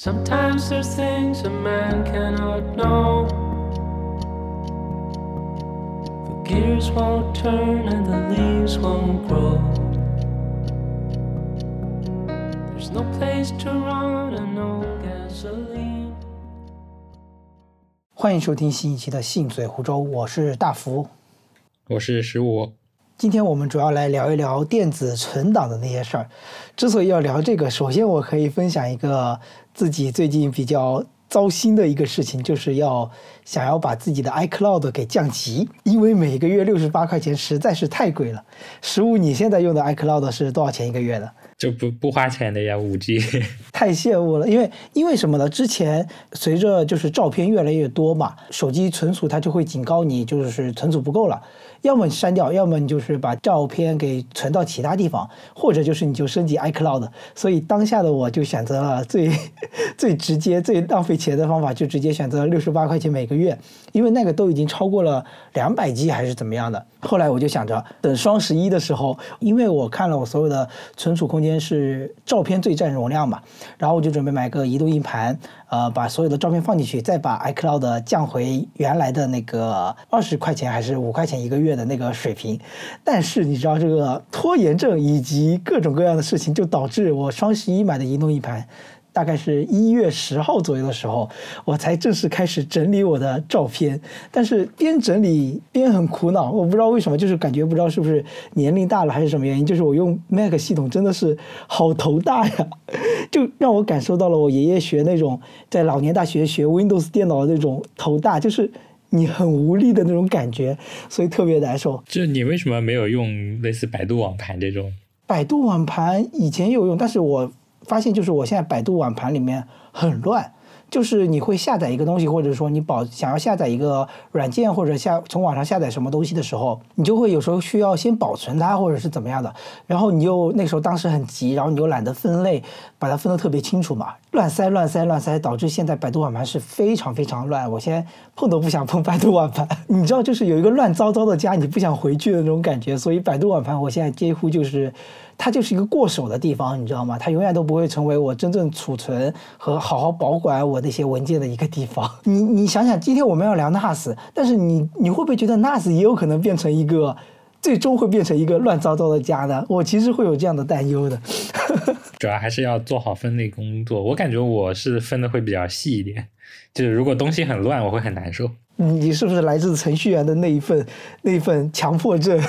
Sometimes there's things a man cannot know. The gears won't turn and the leaves won't grow. There's no place to run and no gasoline. 欢迎收听新一期的《信嘴湖州》，我是大福。我是十五，今天我们主要来聊一聊电子存档的那些事儿。之所以要聊这个，首先我可以分享一个自己最近比较糟心的一个事情，就是要想要把自己的 iCloud 给降级，因为每个月六十八块钱实在是太贵了。十五，你现在用的 iCloud 是多少钱一个月的？就不不花钱的呀，五 G。太羡慕了，因为因为什么呢？之前随着就是照片越来越多嘛，手机存储它就会警告你，就是存储不够了，要么删掉，要么你就是把照片给存到其他地方，或者就是你就升级 iCloud。所以当下的我就选择了最 最直接、最浪费钱的方法，就直接选择六十八块钱每个月，因为那个都已经超过了两百 G 还是怎么样的。后来我就想着，等双十一的时候，因为我看了我所有的存储空间是照片最占容量嘛，然后我就准备买个移动硬盘，呃，把所有的照片放进去，再把 iCloud 降回原来的那个二十块钱还是五块钱一个月的那个水平。但是你知道这个拖延症以及各种各样的事情，就导致我双十一买的移动硬盘。大概是一月十号左右的时候，我才正式开始整理我的照片。但是边整理边很苦恼，我不知道为什么，就是感觉不知道是不是年龄大了还是什么原因，就是我用 Mac 系统真的是好头大呀，就让我感受到了我爷爷学那种在老年大学学 Windows 电脑的那种头大，就是你很无力的那种感觉，所以特别难受。就你为什么没有用类似百度网盘这种？百度网盘以前有用，但是我。发现就是我现在百度网盘里面很乱，就是你会下载一个东西，或者说你保想要下载一个软件或者下从网上下载什么东西的时候，你就会有时候需要先保存它或者是怎么样的，然后你又那时候当时很急，然后你又懒得分类，把它分得特别清楚嘛，乱塞乱塞乱塞，导致现在百度网盘是非常非常乱，我现在碰都不想碰百度网盘，你知道就是有一个乱糟糟的家，你不想回去的那种感觉，所以百度网盘我现在几乎就是。它就是一个过手的地方，你知道吗？它永远都不会成为我真正储存和好好保管我那些文件的一个地方。你你想想，今天我们要聊 NAS，但是你你会不会觉得 NAS 也有可能变成一个，最终会变成一个乱糟糟的家呢？我其实会有这样的担忧的。主要还是要做好分类工作。我感觉我是分的会比较细一点，就是如果东西很乱，我会很难受。你是不是来自程序员的那一份 那一份强迫症？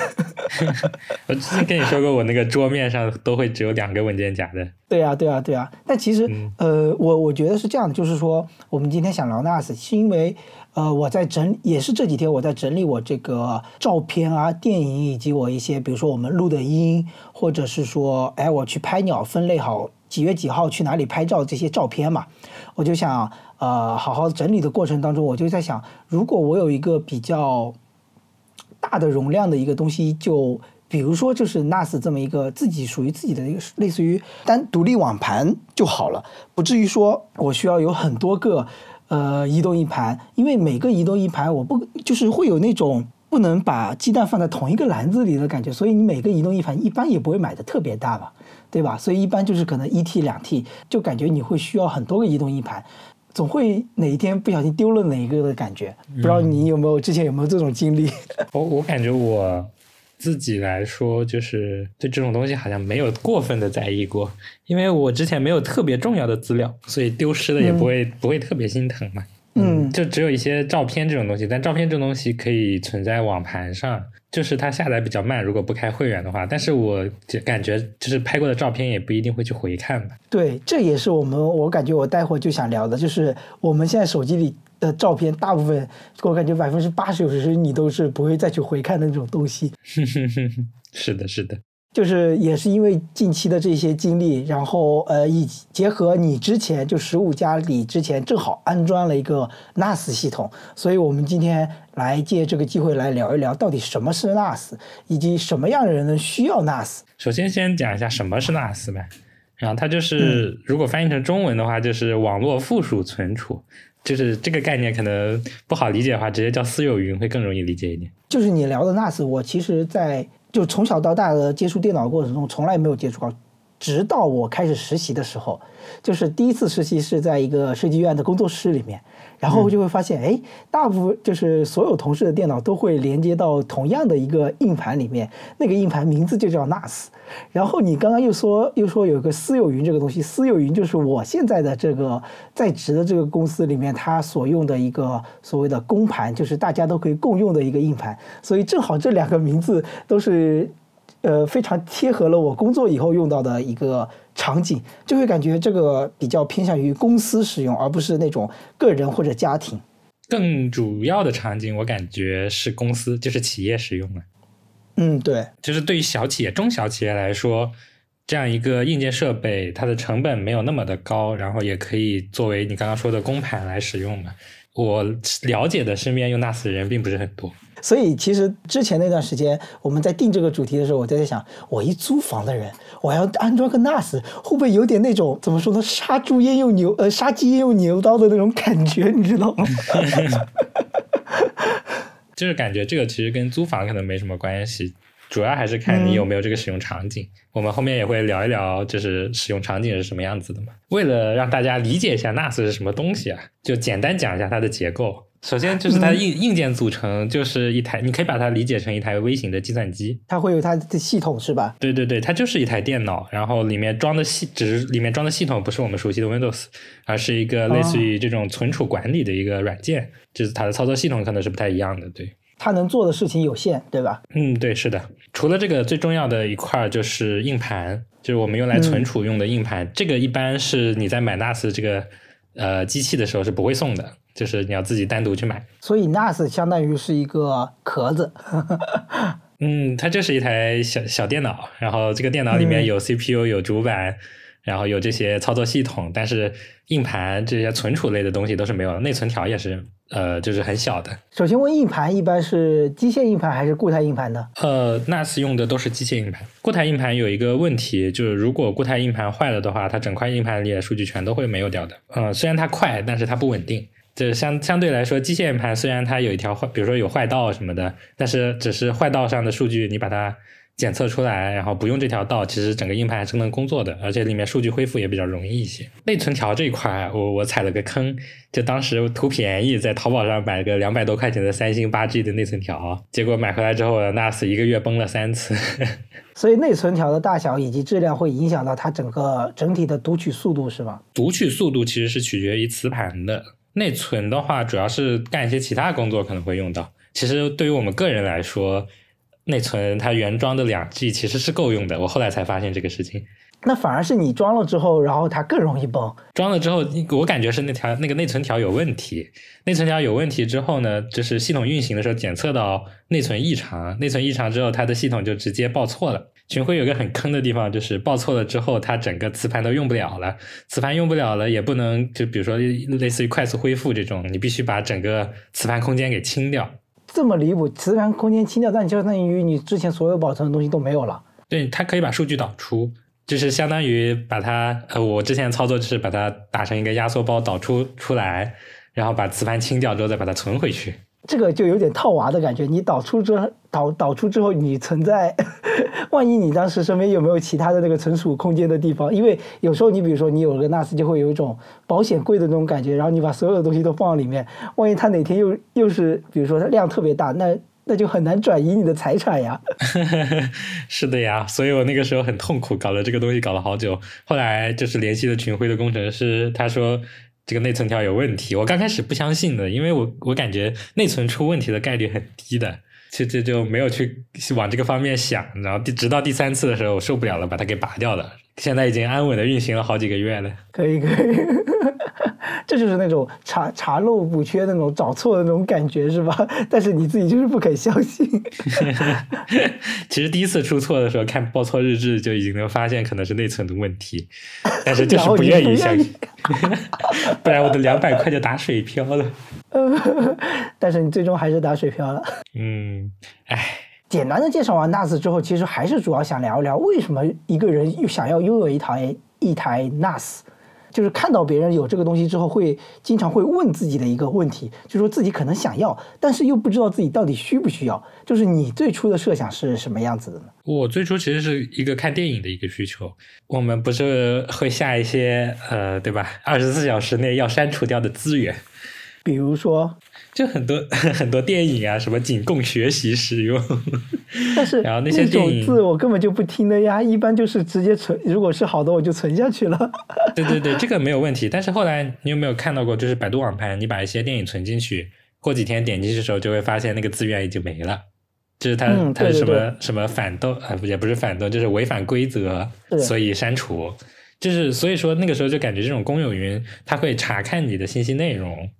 我之前跟你说过，我那个桌面上都会只有两个文件夹的。对啊，对啊，对啊。但其实，呃，我我觉得是这样的，就是说，我们今天想聊 NAS，是因为，呃，我在整，也是这几天我在整理我这个照片啊、电影以及我一些，比如说我们录的音，或者是说，哎，我去拍鸟，分类好几月几号去哪里拍照这些照片嘛，我就想。呃，好好整理的过程当中，我就在想，如果我有一个比较大的容量的一个东西，就比如说就是 NAS 这么一个自己属于自己的一个类似于单独立网盘就好了，不至于说我需要有很多个呃移动硬盘，因为每个移动硬盘我不就是会有那种不能把鸡蛋放在同一个篮子里的感觉，所以你每个移动硬盘一般也不会买的特别大吧，对吧？所以一般就是可能一 T 两 T，就感觉你会需要很多个移动硬盘。总会哪一天不小心丢了哪一个的感觉，不知道你有没有之前有没有这种经历？我我感觉我自己来说，就是对这种东西好像没有过分的在意过，因为我之前没有特别重要的资料，所以丢失了也不会不会特别心疼嘛。嗯，就只有一些照片这种东西，但照片这种东西可以存在网盘上。就是它下载比较慢，如果不开会员的话，但是我就感觉就是拍过的照片也不一定会去回看吧。对，这也是我们我感觉我待会就想聊的，就是我们现在手机里的照片，大部分我感觉百分之八十九十你都是不会再去回看的那种东西。是的，是的。就是也是因为近期的这些经历，然后呃，以结合你之前就十五家里之前正好安装了一个 NAS 系统，所以我们今天来借这个机会来聊一聊到底什么是 NAS，以及什么样的人需要 NAS。首先先讲一下什么是 NAS 呗，然后它就是如果翻译成中文的话，就是网络附属存储，就是这个概念可能不好理解的话，直接叫私有云会更容易理解一点。就是你聊的 NAS，我其实在。就从小到大的接触电脑过程中，从来没有接触过直到我开始实习的时候，就是第一次实习是在一个设计院的工作室里面，然后就会发现，哎，大部分就是所有同事的电脑都会连接到同样的一个硬盘里面，那个硬盘名字就叫 NAS。然后你刚刚又说又说有个私有云这个东西，私有云就是我现在的这个在职的这个公司里面它所用的一个所谓的公盘，就是大家都可以共用的一个硬盘，所以正好这两个名字都是，呃，非常贴合了我工作以后用到的一个场景，就会感觉这个比较偏向于公司使用，而不是那种个人或者家庭。更主要的场景，我感觉是公司，就是企业使用了。嗯，对，就是对于小企业、中小企业来说，这样一个硬件设备，它的成本没有那么的高，然后也可以作为你刚刚说的公盘来使用嘛。我了解的身边用 NAS 的人并不是很多，所以其实之前那段时间我们在定这个主题的时候，我就在想，我一租房的人，我要安装个 NAS，会不会有点那种怎么说呢，杀猪焉用牛呃杀鸡焉用牛刀的那种感觉，你知道吗？就是感觉这个其实跟租房可能没什么关系，主要还是看你有没有这个使用场景。我们后面也会聊一聊，就是使用场景是什么样子的嘛。为了让大家理解一下 NAS 是什么东西啊，就简单讲一下它的结构。首先就是它的硬硬件组成，就是一台，你可以把它理解成一台微型的计算机。它会有它的系统是吧？对对对，它就是一台电脑，然后里面装的系，只是里面装的系统不是我们熟悉的 Windows，而是一个类似于这种存储管理的一个软件，就是它的操作系统可能是不太一样的。对，它能做的事情有限，对吧？嗯，对，是的。除了这个，最重要的一块就是硬盘，就是我们用来存储用的硬盘。这个一般是你在买 NAS 这个呃机器的时候是不会送的。就是你要自己单独去买，所以 NAS 相当于是一个壳子。嗯，它就是一台小小电脑，然后这个电脑里面有 CPU、有主板，然后有这些操作系统，但是硬盘这些存储类的东西都是没有的，内存条也是呃，就是很小的。首先问硬盘一般是机械硬盘还是固态硬盘呢？呃，NAS 用的都是机械硬盘，固态硬盘有一个问题，就是如果固态硬盘坏了的话，它整块硬盘里的数据全都会没有掉的。嗯，虽然它快，但是它不稳定。就是相相对来说，机械硬盘虽然它有一条坏，比如说有坏道什么的，但是只是坏道上的数据，你把它检测出来，然后不用这条道，其实整个硬盘还是能工作的，而且里面数据恢复也比较容易一些。内存条这一块，我我踩了个坑，就当时图便宜，在淘宝上买个两百多块钱的三星八 G 的内存条，结果买回来之后，NAS 一个月崩了三次。所以内存条的大小以及质量会影响到它整个整体的读取速度，是吗？读取速度其实是取决于磁盘的。内存的话，主要是干一些其他工作可能会用到。其实对于我们个人来说，内存它原装的两 G 其实是够用的。我后来才发现这个事情。那反而是你装了之后，然后它更容易崩。装了之后，我感觉是那条那个内存条有问题。内存条有问题之后呢，就是系统运行的时候检测到内存异常，内存异常之后，它的系统就直接报错了。群晖有个很坑的地方，就是报错了之后，它整个磁盘都用不了了。磁盘用不了了，也不能就比如说类似于快速恢复这种，你必须把整个磁盘空间给清掉。这么离谱，磁盘空间清掉，但就相当于你之前所有保存的东西都没有了。对，它可以把数据导出，就是相当于把它呃，我之前操作就是把它打成一个压缩包导出出来，然后把磁盘清掉之后再把它存回去。这个就有点套娃的感觉。你导出之后导导出之后，你存在，万一你当时身边有没有其他的那个存储空间的地方？因为有时候你比如说你有个 NAS，就会有一种保险柜的那种感觉。然后你把所有的东西都放到里面，万一它哪天又又是比如说它量特别大，那那就很难转移你的财产呀。是的呀，所以我那个时候很痛苦，搞了这个东西搞了好久。后来就是联系了群晖的工程师，他说。这个内存条有问题，我刚开始不相信的，因为我我感觉内存出问题的概率很低的，其实就没有去往这个方面想，然后第直到第三次的时候我受不了了，把它给拔掉了，现在已经安稳的运行了好几个月了。可以可以。这就是那种查查漏补缺那种找错的那种感觉是吧？但是你自己就是不肯相信。其实第一次出错的时候看报错日志就已经能发现可能是内存的问题，但是就是不愿意相信，不然我的两百块就打水漂了。但是你最终还是打水漂了。嗯，哎，简单的介绍完 NAS 之后，其实还是主要想聊一聊为什么一个人又想要拥有一台一台 NAS。就是看到别人有这个东西之后，会经常会问自己的一个问题，就说自己可能想要，但是又不知道自己到底需不需要。就是你最初的设想是什么样子的呢？我最初其实是一个看电影的一个需求。我们不是会下一些呃，对吧？二十四小时内要删除掉的资源，比如说，就很多 很多电影啊，什么仅供学习使用。但是然后那些电影种字我根本就不听的呀，一般就是直接存，如果是好的我就存下去了。对对对，这个没有问题。但是后来你有没有看到过，就是百度网盘，你把一些电影存进去，过几天点进去的时候，就会发现那个资源已经没了。就是它，嗯它是什么什么反动啊，不也不是反动，就是违反规则，所以删除。就是所以说那个时候就感觉这种公有云，它会查看你的信息内容，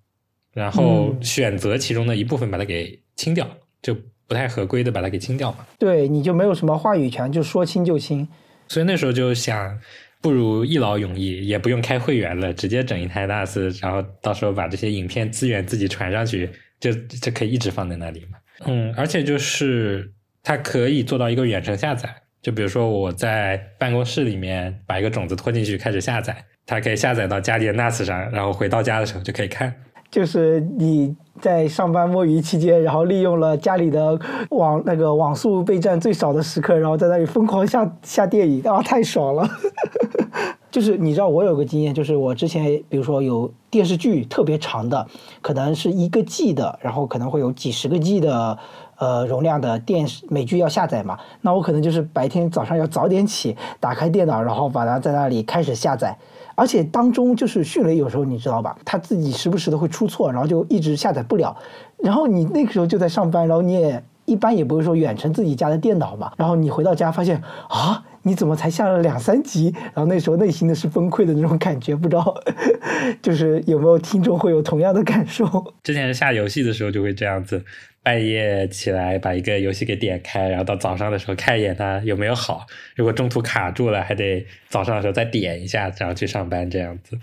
然后嗯选择其中的一部分把它给清掉，就不太合规的把它给清掉嘛。对，你就没有什么话语权，就说清就清。所以那时候就想，不如一劳永逸，也不用开会员了，直接整一台 NAS，然后到时候把这些影片资源自己传上去，就就可以一直放在那里嘛。嗯，而且就是它可以做到一个远程下载，就比如说我在办公室里面把一个种子拖进去开始下载，它可以下载到家里的 NAS 上，然后回到家的时候就可以看。就是你在上班摸鱼期间，然后利用了家里的网那个网速备战最少的时刻，然后在那里疯狂下下电影，啊，太爽了！就是你知道，我有个经验，就是我之前比如说有电视剧特别长的，可能是一个 G 的，然后可能会有几十个 G 的呃容量的电视美剧要下载嘛，那我可能就是白天早上要早点起，打开电脑，然后把它在那里开始下载。而且当中就是迅雷有时候你知道吧，他自己时不时的会出错，然后就一直下载不了。然后你那个时候就在上班，然后你也一般也不会说远程自己家的电脑嘛。然后你回到家发现啊，你怎么才下了两三集？然后那时候内心的是崩溃的那种感觉，不知道 就是有没有听众会有同样的感受？之前下游戏的时候就会这样子，半夜起来把一个游戏给点开，然后到早上的时候看一眼它有没有好，如果中途卡住了，还得早上的时候再点一下，然后去上班这样子。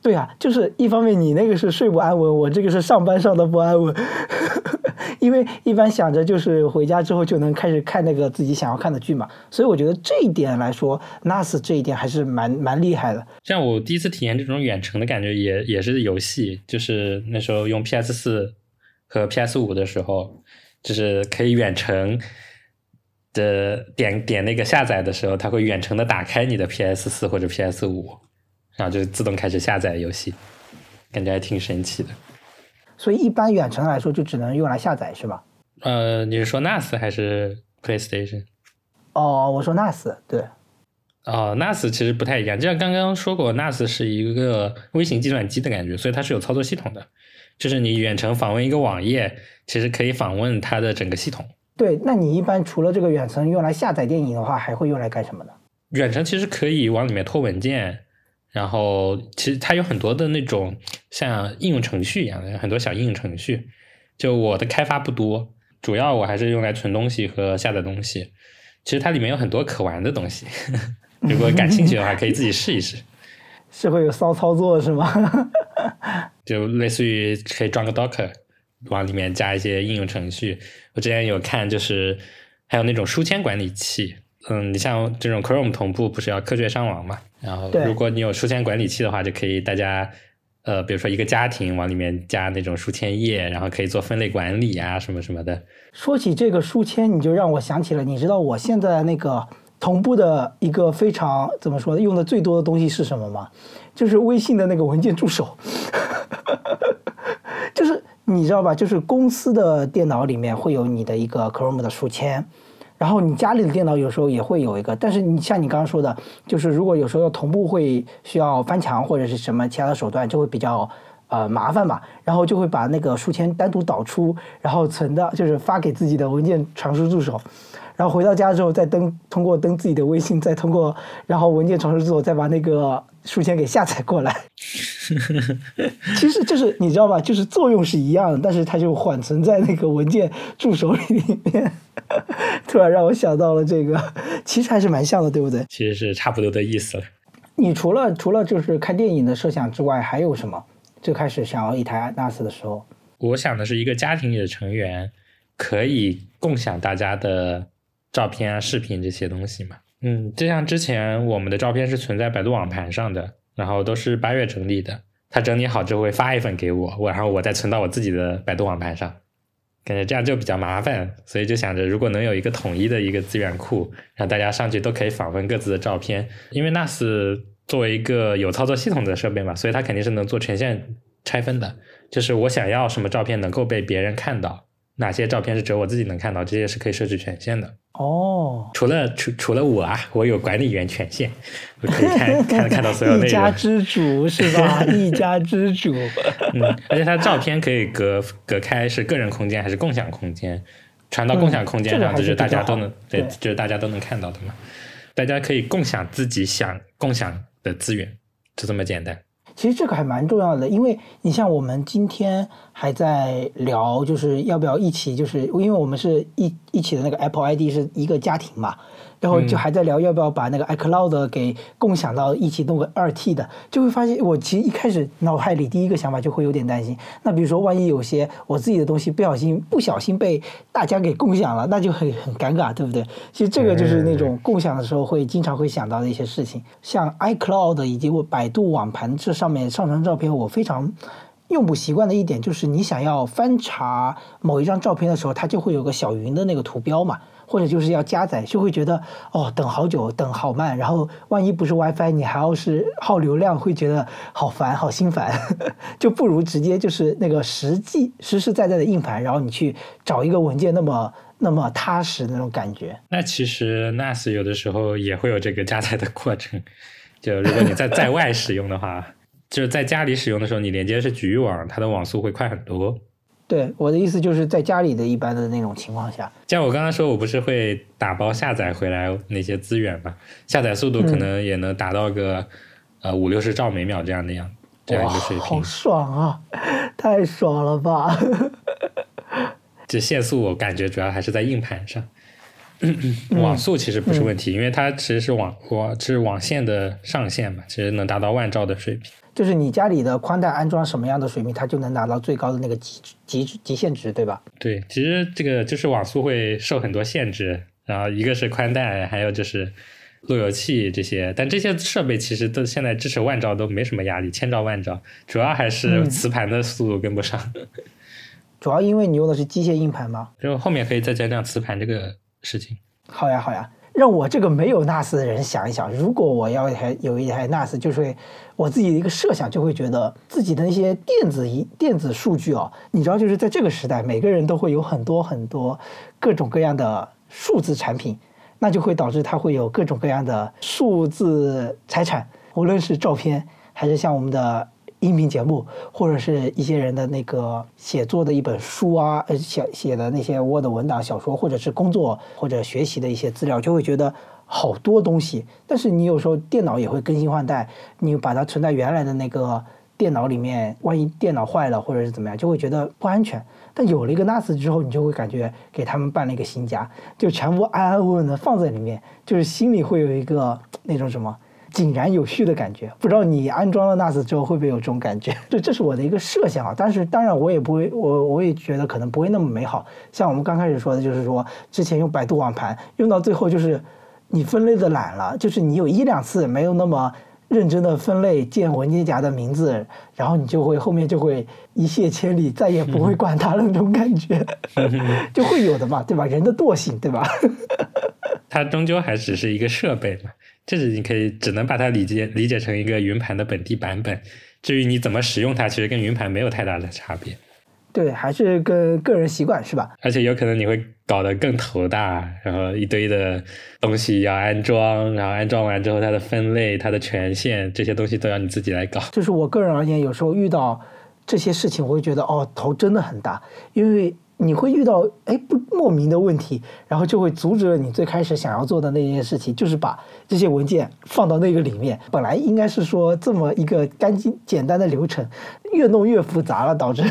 对啊，就是一方面你那个是睡不安稳，我这个是上班上的不安稳，因为一般想着就是回家之后就能开始看那个自己想要看的剧嘛，所以我觉得这一点来说，NAS 这一点还是蛮蛮厉害的。像我第一次体验这种远程的感觉也，也是游戏，就是那时候用 PS 四和 PS 五的时候，就是可以远程的点点那个下载的时候，它会远程的打开你的 PS 四或者 PS 五，然后就自动开始下载游戏，感觉还挺神奇的。所以一般远程来说就只能用来下载是吧？呃，你是说 NAS 还是 PlayStation？哦，我说 NAS 对，哦，NAS 其实不太一样，就像刚刚说过，NAS 是一个微型计算机的感觉，所以它是有操作系统的。就是你远程访问一个网页，其实可以访问它的整个系统。对，那你一般除了这个远程用来下载电影的话，还会用来干什么呢？远程其实可以往里面拖文件，然后其实它有很多的那种像应用程序一样的很多小应用程序。就我的开发不多，主要我还是用来存东西和下载东西。其实它里面有很多可玩的东西，如果感兴趣的话，可以自己试一试。是会有骚操作是吗？就类似于可以装个 Docker，往里面加一些应用程序。我之前有看，就是还有那种书签管理器。嗯，你像这种 Chrome 同步不是要科学上网嘛？然后如果你有书签管理器的话，就可以大家呃，比如说一个家庭往里面加那种书签页，然后可以做分类管理啊什么什么的。说起这个书签，你就让我想起了，你知道我现在那个同步的一个非常怎么说呢，用的最多的东西是什么吗？就是微信的那个文件助手，就是你知道吧？就是公司的电脑里面会有你的一个 Chrome 的书签。然后你家里的电脑有时候也会有一个，但是你像你刚刚说的，就是如果有时候要同步会需要翻墙或者是什么其他的手段，就会比较呃麻烦吧。然后就会把那个书签单独导出，然后存到就是发给自己的文件传输助手，然后回到家之后再登通过登自己的微信，再通过然后文件传输之后再把那个书签给下载过来。其实就是你知道吧，就是作用是一样的，但是它就缓存在那个文件助手里面。突然让我想到了这个，其实还是蛮像的，对不对？其实是差不多的意思了。你除了除了就是看电影的设想之外，还有什么？最开始想要一台 NAS 的时候，我想的是一个家庭里的成员可以共享大家的照片啊、视频这些东西嘛。嗯，就像之前我们的照片是存在百度网盘上的，然后都是八月整理的。他整理好之后会发一份给我，我然后我再存到我自己的百度网盘上，感觉这样就比较麻烦，所以就想着如果能有一个统一的一个资源库，让大家上去都可以访问各自的照片，因为 NAS 作为一个有操作系统的设备嘛，所以它肯定是能做权限拆分的，就是我想要什么照片能够被别人看到，哪些照片是只有我自己能看到，这些是可以设置权限的。哦，除了除除了我啊，我有管理员权限，我可以看 看看到所有内容。一家之主是吧？一家之主。嗯，而且它照片可以隔隔开是个人空间还是共享空间，传到共享空间上，就是大家都能对，就是大家都能看到的嘛。大家可以共享自己想共享的资源，就这么简单。其实这个还蛮重要的，因为你像我们今天还在聊，就是要不要一起，就是因为我们是一一起的那个 Apple ID 是一个家庭嘛。然后就还在聊要不要把那个 iCloud 给共享到一起弄个二 T 的，就会发现我其实一开始脑海里第一个想法就会有点担心。那比如说万一有些我自己的东西不小心不小心被大家给共享了，那就很很尴尬，对不对？其实这个就是那种共享的时候会经常会想到的一些事情。像 iCloud 以及我百度网盘这上面上传照片，我非常用不习惯的一点就是，你想要翻查某一张照片的时候，它就会有个小云的那个图标嘛。或者就是要加载，就会觉得哦，等好久，等好慢，然后万一不是 WiFi，你还要是耗流量，会觉得好烦，好心烦，就不如直接就是那个实际实实在在的硬盘，然后你去找一个文件，那么那么踏实那种感觉。那其实 NAS 有的时候也会有这个加载的过程，就如果你在在外使用的话，就是在家里使用的时候，你连接是局域网，它的网速会快很多。对我的意思就是在家里的一般的那种情况下，像我刚刚说，我不是会打包下载回来那些资源嘛？下载速度可能也能达到个呃五六十兆每秒这样的样这样一个水平，好爽啊！太爽了吧！这限速我感觉主要还是在硬盘上，网速其实不是问题，因为它其实是网网是网线的上限嘛，其实能达到万兆的水平。就是你家里的宽带安装什么样的水平，它就能达到最高的那个极极极限值，对吧？对，其实这个就是网速会受很多限制，然后一个是宽带，还有就是路由器这些，但这些设备其实都现在支持万兆都没什么压力，千兆万兆，主要还是磁盘的速度跟不上。主要因为你用的是机械硬盘吗？就后面可以再加上磁盘这个事情。好呀，好呀。让我这个没有 NAS 的人想一想，如果我要一台有一台 NAS，就是我自己的一个设想，就会觉得自己的那些电子一电子数据哦，你知道，就是在这个时代，每个人都会有很多很多各种各样的数字产品，那就会导致它会有各种各样的数字财产，无论是照片还是像我们的。音频节目，或者是一些人的那个写作的一本书啊，呃，写写的那些 Word 文档、小说，或者是工作或者学习的一些资料，就会觉得好多东西。但是你有时候电脑也会更新换代，你把它存在原来的那个电脑里面，万一电脑坏了或者是怎么样，就会觉得不安全。但有了一个 NAS 之后，你就会感觉给他们办了一个新家，就全部安安稳稳的放在里面，就是心里会有一个那种什么。井然有序的感觉，不知道你安装了 NAS 之后会不会有这种感觉？对，这是我的一个设想啊。但是当然我也不会，我我也觉得可能不会那么美好。像我们刚开始说的，就是说之前用百度网盘，用到最后就是你分类的懒了，就是你有一两次没有那么认真的分类建文件夹的名字，然后你就会后面就会一泻千里，再也不会管它了那种感觉，就会有的嘛，对吧？人的惰性，对吧？它终究还只是一个设备嘛。这是你可以只能把它理解理解成一个云盘的本地版本，至于你怎么使用它，其实跟云盘没有太大的差别。对，还是跟个人习惯是吧？而且有可能你会搞得更头大，然后一堆的东西要安装，然后安装完之后它的分类、它的权限这些东西都要你自己来搞。就是我个人而言，有时候遇到这些事情，我会觉得哦，头真的很大，因为。你会遇到哎不莫名的问题，然后就会阻止了你最开始想要做的那件事情，就是把这些文件放到那个里面。本来应该是说这么一个干净简单的流程，越弄越复杂了，导致。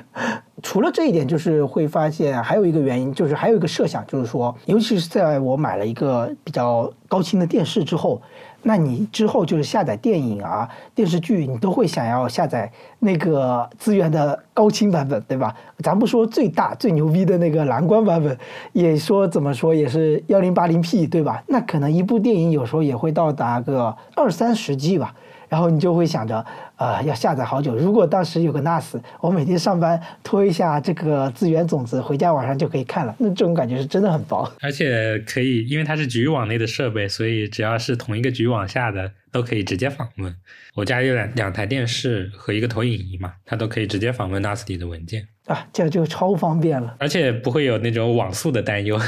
除了这一点，就是会发现还有一个原因，就是还有一个设想，就是说，尤其是在我买了一个比较高清的电视之后。那你之后就是下载电影啊、电视剧，你都会想要下载那个资源的高清版本，对吧？咱不说最大最牛逼的那个蓝光版本，也说怎么说也是幺零八零 P，对吧？那可能一部电影有时候也会到达个二三十 G 吧。然后你就会想着，呃，要下载好久。如果当时有个 NAS，我每天上班拖一下这个资源种子，回家晚上就可以看了，那这种感觉是真的很棒。而且可以，因为它是局域网内的设备，所以只要是同一个局域网下的，都可以直接访问。我家有两两台电视和一个投影仪嘛，它都可以直接访问 NAS 里的文件。啊，这样就超方便了，而且不会有那种网速的担忧，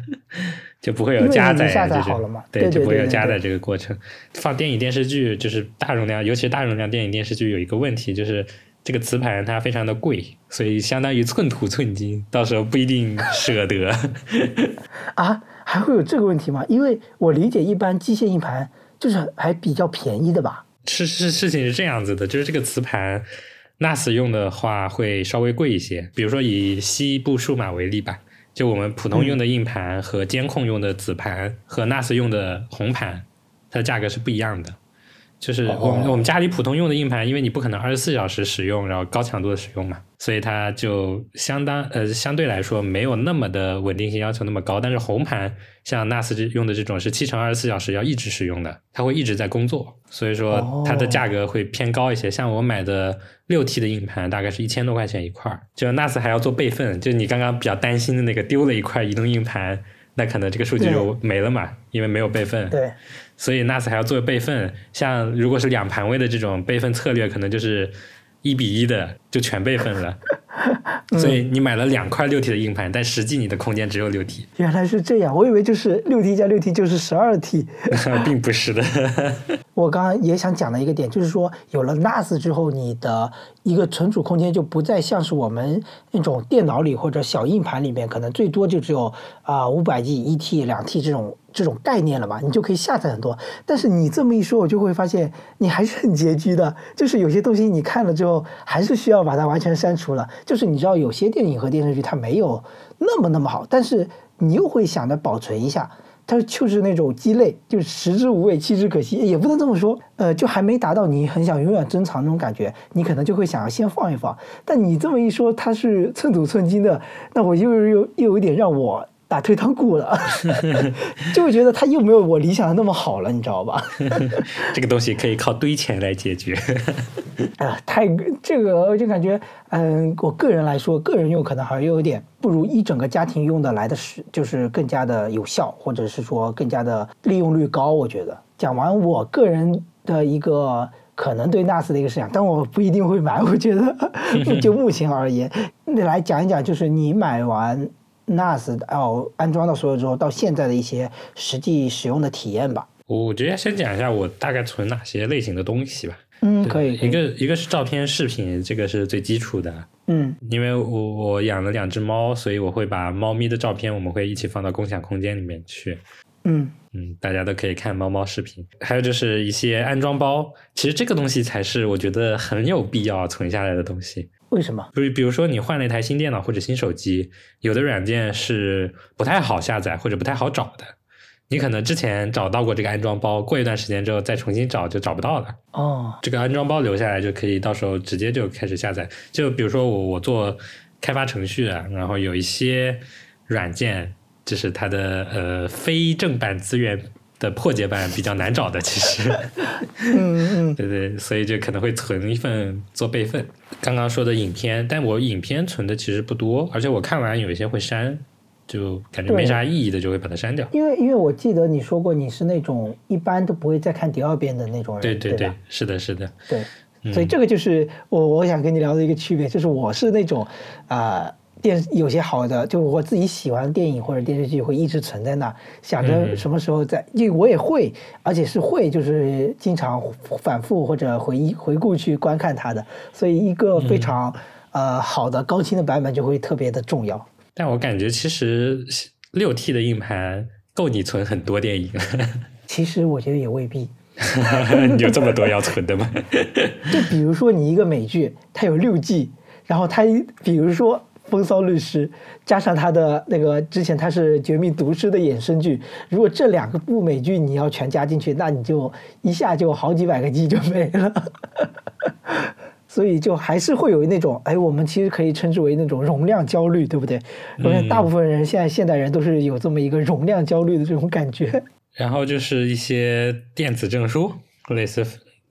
就不会有加载你下载好了嘛对，就不会有加载这个过程。放电影电视剧就是大容量，尤其是大容量电影电视剧有一个问题，就是这个磁盘它非常的贵，所以相当于寸土寸金，到时候不一定舍得。啊，还会有这个问题吗？因为我理解一般机械硬盘就是还比较便宜的吧？是是事情是这样子的，就是这个磁盘 NAS 用的话会稍微贵一些。比如说以西部数码为例吧，就我们普通用的硬盘和监控用的紫盘和 NAS 用的红盘，它的价格是不一样的。就是我们、哦我们家里普通用的硬盘，因为你不可能二十四小时使用，然后高强度的使用嘛，所以它就相当呃相对来说没有那么的稳定性要求那么高。但是红盘像 NAS 这用的这种是七乘二十四小时要一直使用的，它会一直在工作，所以说它的价格会偏高一些。像我买的六 T 的硬盘大概是一千多块钱一块儿，就 NAS 还要做备份，就你刚刚比较担心的那个丢了一块移动硬盘，那可能这个数据就没了嘛，因为没有备份。对，所以 NAS 还要做备份。像如果是两盘位的这种备份策略，可能就是一比一的就全备份了。所以你买了两块六 T 的硬盘，但实际你的空间只有六 T，原来是这样，我以为就是六 T 加六 T 就是十二 T。并不是的。我刚刚也想讲的一个点，就是说有了 NAS 之后，你的一个存储空间就不再像是我们那种电脑里或者小硬盘里面，可能最多就只有啊五百 G、一 T、两 T 这种这种概念了嘛，你就可以下载很多。但是你这么一说，我就会发现你还是很拮据的，就是有些东西你看了之后，还是需要把它完全删除了。就是你知道，有些电影和电视剧它没有那么那么好，但是你又会想着保存一下。它就是那种鸡肋，就是食之无味，弃之可惜，也不能这么说。呃，就还没达到你很想永远珍藏那种感觉，你可能就会想要先放一放。但你这么一说，它是寸土寸金的，那我又又又有点让我打退堂鼓了，就会觉得它又没有我理想的那么好了，你知道吧？这个东西可以靠堆钱来解决。哎呀，太这个我就感觉，嗯，我个人来说，个人用可能还有点不如一整个家庭用的来的是，就是更加的有效，或者是说更加的利用率高。我觉得讲完我个人的一个可能对 NAS 的一个设想，但我不一定会买。我觉得就目前而言，你来讲一讲，就是你买完 NAS 哦安装到所有之后，到现在的一些实际使用的体验吧。我觉得先讲一下我大概存哪些类型的东西吧。嗯，可以，可以一个一个是照片、视频，这个是最基础的。嗯因为我我养了两只猫，所以我会把猫咪的照片，我们会一起放到共享空间里面去。嗯嗯，大家都可以看猫猫视频。还有就是一些安装包，其实这个东西才是我觉得很有必要存下来的东西。为什么？比如比如说你换了一台新电脑或者新手机，有的软件是不太好下载或者不太好找的，你可能之前找到过这个安装包，过一段时间之后再重新找就找不到了。哦，这个安装包留下来就可以，到时候直接就开始下载。就比如说我我做开发程序啊，然后有一些软件，就是它的呃非正版资源的破解版比较难找的，其实。嗯嗯对对，所以就可能会存一份做备份。刚刚说的影片，但我影片存的其实不多，而且我看完有一些会删，就感觉没啥意义的，就会把它删掉。因为因为我记得你说过你是那种一般都不会再看第二遍的那种人，对对对吧？，是的，是的。对，嗯所以这个就是我我想跟你聊的一个区别，就是我是那种啊、电有些好的，就我自己喜欢的电影或者电视剧会一直存在那，想着嗯什么时候再，因为我也会，而且是会就是经常反复或者回忆回顾去观看它的，所以一个非常、呃好的高清的版本就会特别的重要。但我感觉其实六 T 的硬盘够你存很多电影，其实我觉得也未必。你有这么多要存的吗？就比如说你一个美剧，它有六 G，，然后它比如说《风骚律师》，加上他的那个之前他是《绝命毒师》的衍生剧，如果这两个部美剧你要全加进去，那你就一下就好几百个 G 就没了。所以就还是会有那种，哎，我们其实可以称之为那种容量焦虑，对不对？我想大部分人现在现代人都是有这么一个容量焦虑的这种感觉。然后就是一些电子证书，类似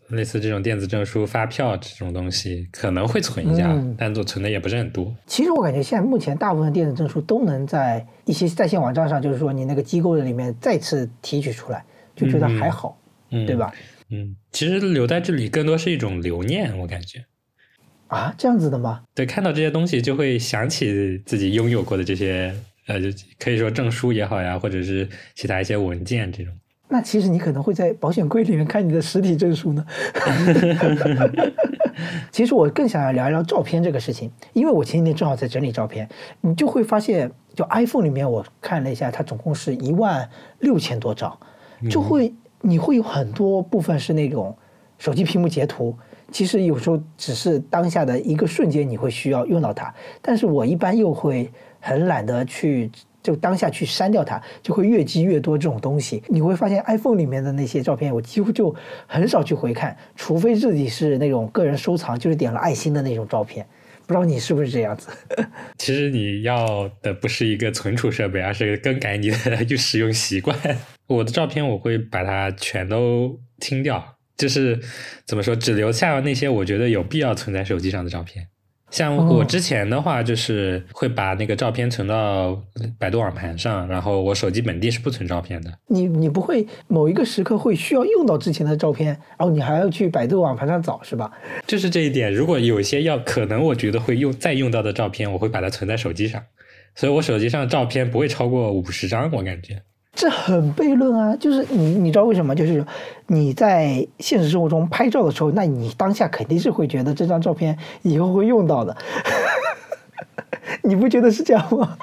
类似这种电子证书、发票这种东西可能会存一下，嗯但做存的也不是很多。其实我感觉现在目前大部分电子证书都能在一些在线网站上，就是说你那个机构的里面再次提取出来，就觉得还好，嗯，对？吧？嗯，其实留在这里更多是一种留念，我感觉。啊，这样子的吗？对，看到这些东西就会想起自己拥有过的这些，呃，就可以说证书也好呀，或者是其他一些文件这种。那其实你可能会在保险柜里面看你的实体证书呢。其实我更想要聊一聊照片这个事情，因为我前几天正好在整理照片，你就会发现，就 iPhone 里面我看了一下，它总共是一万六千多张，就会你会有很多部分是那种手机屏幕截图，其实有时候只是当下的一个瞬间你会需要用到它，但是我一般又会很懒得去。就当下去删掉它，就会越积越多这种东西。你会发现 iPhone 里面的那些照片，我几乎就很少去回看，除非自己是那种个人收藏，就是点了爱心的那种照片。不知道你是不是这样子？其实你要的不是一个存储设备，而是更改你的就 使用习惯。我的照片我会把它全都清掉，就是怎么说，只留下那些我觉得有必要存在手机上的照片。像我之前的话，就是会把那个照片存到百度网盘上，然后我手机本地是不存照片的。你你不会某一个时刻会需要用到之前的照片，然后你还要去百度网盘上找是吧？就是这一点，如果有些要可能我觉得会用再用到的照片，我会把它存在手机上，所以我手机上的照片不会超过五十张，我感觉。这很悖论啊！就是你你知道为什么？就是你在现实生活中拍照的时候，那你当下肯定是会觉得这张照片以后会用到的，你不觉得是这样吗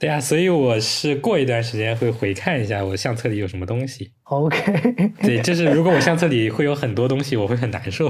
对啊，所以我是过一段时间会回看一下我相册里有什么东西。？OK，对，就是如果我相册里会有很多东西，我会很难受。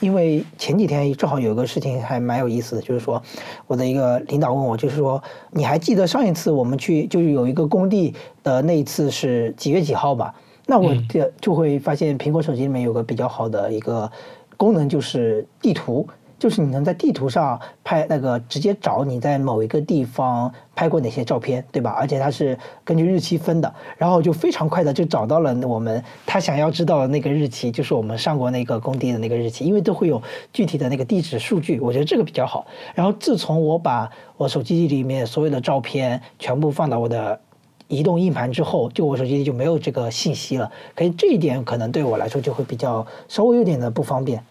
因为前几天正好有个事情还蛮有意思的，就是说我的一个领导问我，就是说你还记得上一次我们去就是有一个工地的那一次是几月几号吧？那我就就会发现苹果手机里面有个比较好的一个功能，就是地图。就是你能在地图上拍那个直接找你在某一个地方拍过哪些照片，对吧？而且它是根据日期分的，然后就非常快的就找到了我们他想要知道的那个日期，就是我们上过那个工地的那个日期，因为都会有具体的那个地址数据，我觉得这个比较好。然后自从我把我手机里面所有的照片全部放到我的移动硬盘之后，就我手机里就没有这个信息了。可以这一点可能对我来说就会比较稍微有点的不方便。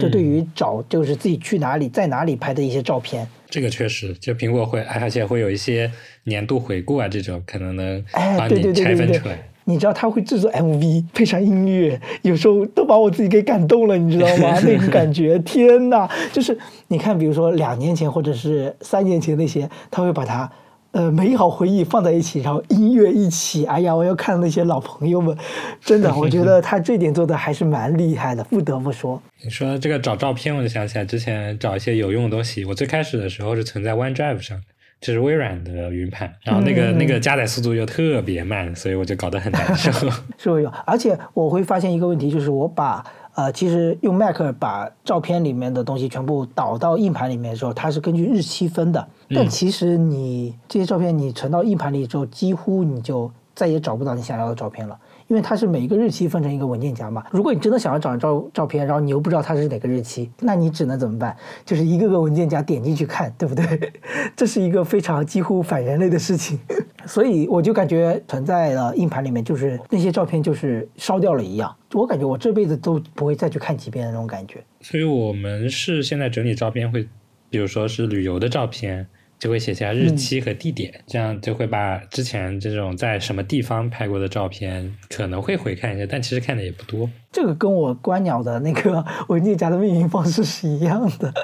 就对于找就是自己去哪里在哪里拍的一些照片，这个确实，就苹果会，而且会有一些年度回顾啊，这种可能能哎，帮对对你对对对拆分出来。你知道他会制作 MV 配上音乐，有时候都把我自己给感动了，你知道吗？那种感觉，天哪！就是你看，比如说两年前或者是三年前那些，他会把它。呃，美好回忆放在一起，然后音乐一起，哎呀，我要看那些老朋友们，真的，我觉得他这点做的还是蛮厉害的，不得不说。你说这个找照片，我就想起来之前找一些有用的东西，我最开始的时候是存在 OneDrive 上，就是微软的云盘，然后那个、嗯那个加载速度又特别慢，所以我就搞得很难受。是会有，而且我会发现一个问题，就是我把呃，其实用 Mac 把照片里面的东西全部导到硬盘里面的时候，它是根据日期分的。但其实你这些照片你存到硬盘里之后，几乎你就再也找不到你想要的照片了。因为它是每一个日期分成一个文件夹嘛。如果你真的想要找照照片，然后你又不知道它是哪个日期，那你只能怎么办？就是一个个文件夹点进去看，对不对？这是一个非常几乎反人类的事情。所以我就感觉存在了硬盘里面，就是那些照片就是烧掉了一样。我感觉我这辈子都不会再去看几遍的那种感觉。所以我们是现在整理照片会，比如说是旅游的照片，就会写下日期和地点，这样就会把之前这种在什么地方拍过的照片可能会回看一下，但其实看的也不多。这个跟我观鸟的那个 文件夹的命名方式是一样的。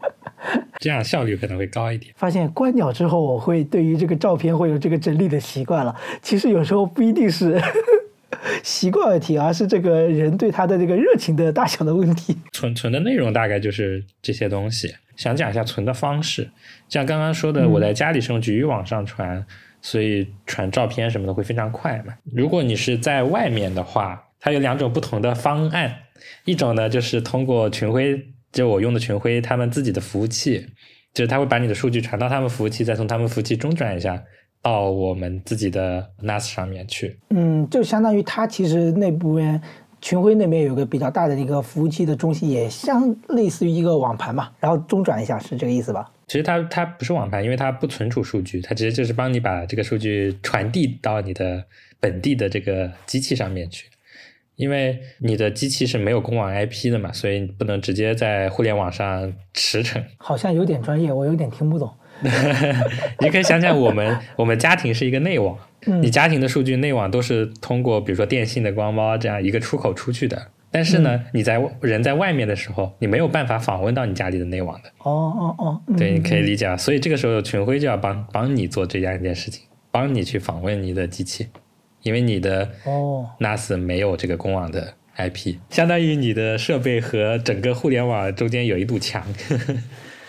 这样效率可能会高一点。发现观鸟之后，我会对于这个照片会有这个整理的习惯了。其实有时候不一定是习惯问题，而是这个人对他的这个热情的大小的问题。存存的内容大概就是这些东西。想讲一下存的方式，像刚刚说的，我在家里是用局域网上传，所以传照片什么的会非常快嘛。如果你是在外面的话，它有两种不同的方案，一种呢就是通过群晖，就我用的群晖他们自己的服务器，就是他会把你的数据传到他们服务器，再从他们服务器中转一下到我们自己的 NAS 上面去。嗯，就相当于它其实那部分群晖那边有个比较大的一个服务器的中心，也相类似于一个网盘嘛，然后中转一下，是这个意思吧？其实它它不是网盘，因为它不存储数据，它直接就是帮你把这个数据传递到你的本地的这个机器上面去。因为你的机器是没有公网 IP 的嘛，所以你不能直接在互联网上驰骋。好像有点专业，我有点听不懂。你可以想想，我们我们家庭是一个内网，嗯你家庭的数据内网都是通过比如说电信的光猫这样一个出口出去的。但是呢，你在人在外面的时候，你没有办法访问到你家里的内网的。哦哦哦，嗯对，你可以嗯理解啊。所以这个时候群晖就要帮帮你做这样一件事情，帮你去访问你的机器，因为你的哦 NAS 没有这个公网的 IP，相当于你的设备和整个互联网中间有一堵墙，嗯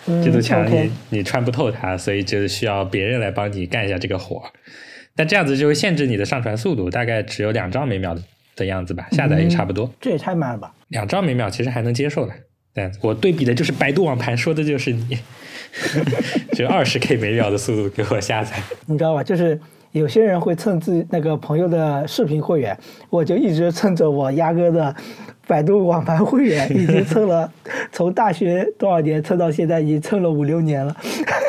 这堵墙你你穿不透它，所以就需要别人来帮你干一下这个活儿。但这样子就会限制你的上传速度，大概只有两兆每秒的样子吧，下载也差不多。这也太慢了吧？两兆每秒其实还能接受的。但我对比的就是百度网盘，说的就是你，只有二十 K 每秒的速度给我下载。你知道吧？就是有些人会蹭自己那个朋友的视频会员，我就一直蹭着我鸭哥的 百度网盘会员，已经蹭了从大学多少年蹭到现在，已经蹭了五六年了。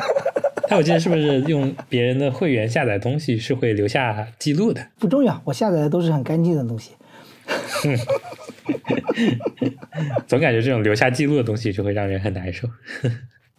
但我记得是不是用别人的会员下载东西是会留下记录的？不重要，我下载的都是很干净的东西。总感觉这种留下记录的东西就会让人很难受。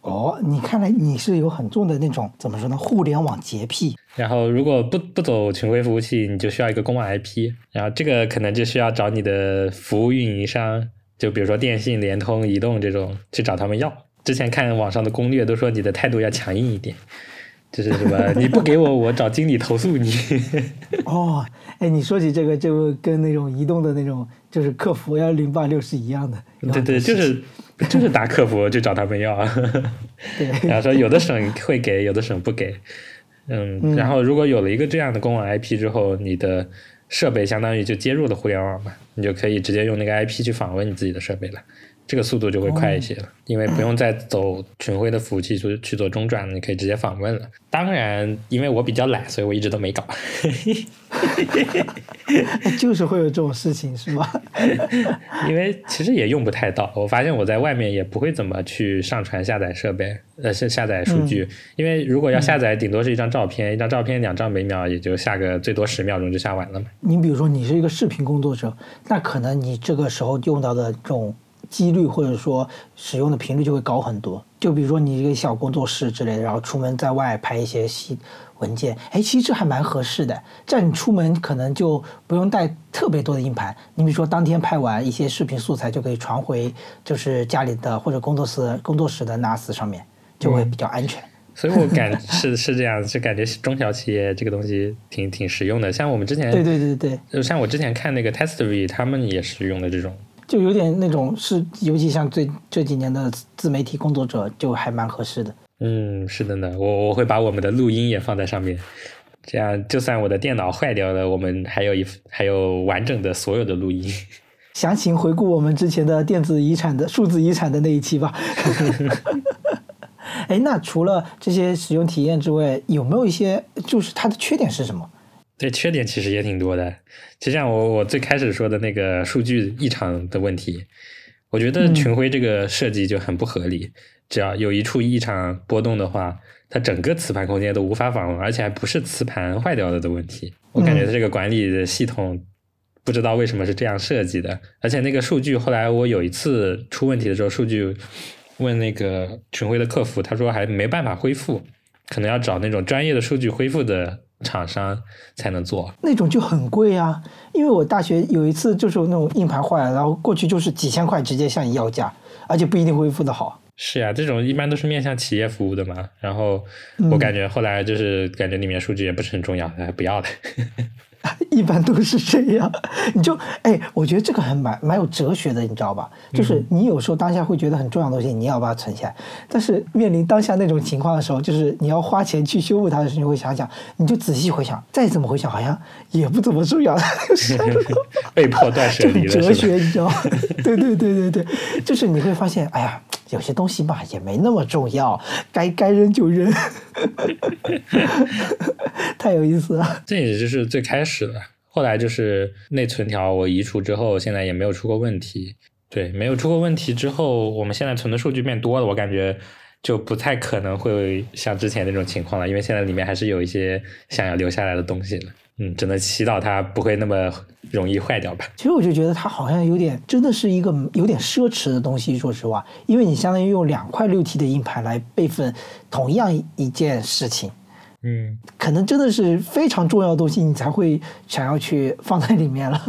哦，你看来你是有很重的那种怎么说呢？互联网洁癖。然后如果不不走群规服务器，你就需要一个公网 IP，然后这个可能就需要找你的服务运营商，就比如说电信、联通、移动这种去找他们要。之前看网上的攻略都说你的态度要强硬一点，就是什么 你不给我，我找经理投诉你。哦，哎，你说起这个，就跟那种移动的那种就是客服幺零八六是一样的。对对，就是就是 打客服就找他们要，对 然后说有的省会给，有的省不给。嗯，然后如果有了一个这样的公网 IP 之后，你的设备相当于就接入了互联网嘛，你就可以直接用那个 IP 去访问你自己的设备了。这个速度就会快一些了，因为不用再走群晖的服务器去去做中转，你可以直接访问了。当然，因为我比较懒，所以我一直都没搞。哎 就是会有这种事情，是吧？因为其实也用不太到，我发现我在外面也不会怎么去上传下载设备，呃，是下载数据，因为如果要下载，顶多是一张照片，一张照片两兆每秒，也就下个最多十秒钟就下完了嘛。你比如说你是一个视频工作者，那可能你这个时候用到的这种几率或者说使用的频率就会高很多。就比如说你一个小工作室之类的，然后出门在外拍一些细文件，哎，其实这还蛮合适的。这样你出门可能就不用带特别多的硬盘，你比如说当天拍完一些视频素材就可以传回就是家里的或者工作室工作室的 NAS 上面，就会比较安全。所以我感是是这样，就感觉中小企业这个东西挺挺实用的。像我们之前，对对对对，就像我之前看那个 Testory，他们也是用的这种。就有点那种是，尤其像最这几年的自媒体工作者，就还蛮合适的。嗯，是的呢，我我会把我们的录音也放在上面，这样就算我的电脑坏掉了，我们还有一还有完整的所有的录音。详情回顾我们之前的电子遗产的数字遗产的那一期吧。哎，那除了这些使用体验之外，有没有一些就是它的缺点是什么？对，缺点其实也挺多的。就像我我最开始说的那个数据异常的问题，我觉得群晖这个设计就很不合理。只要有一处异常波动的话，它整个磁盘空间都无法访问，而且还不是磁盘坏掉了的问题。我感觉它这个管理的系统不知道为什么是这样设计的，而且那个数据后来我有一次出问题的时候，数据问那个群晖的客服，他说还没办法恢复，可能要找那种专业的数据恢复的厂商才能做。那种就很贵啊，因为我大学有一次就是那种硬盘坏了，然后过去就是几千块直接向你要价，而且不一定恢复的好。是呀、这种一般都是面向企业服务的嘛。然后我感觉后来就是感觉里面数据也不是很重要，还不要了。一般都是这样，你就哎，我觉得这个很蛮蛮有哲学的，你知道吧？就是你有时候当下会觉得很重要的东西，你要把它存下来，但是面临当下那种情况的时候，就是你要花钱去修复它的时候，你会想想，你就仔细回想，再怎么回想，好像也不怎么重要，被迫断舍离了，哲学，你知道吗？对对对对对，就是你会发现，哎呀，有些东西嘛也没那么重要，该该扔就扔，太有意思了。这也就是最开始的。后来就是内存条我移除之后，现在也没有出过问题。对，没有出过问题之后，我们现在存的数据变多了，我感觉就不太可能会像之前那种情况了，因为现在里面还是有一些想要留下来的东西了。嗯，只能祈祷它不会那么容易坏掉吧。其实我就觉得它好像有点，真的是一个有点奢侈的东西。说实话，因为你相当于用两块六 T 的硬盘来备份同样一件事情，嗯，可能真的是非常重要的东西，你才会想要去放在里面了。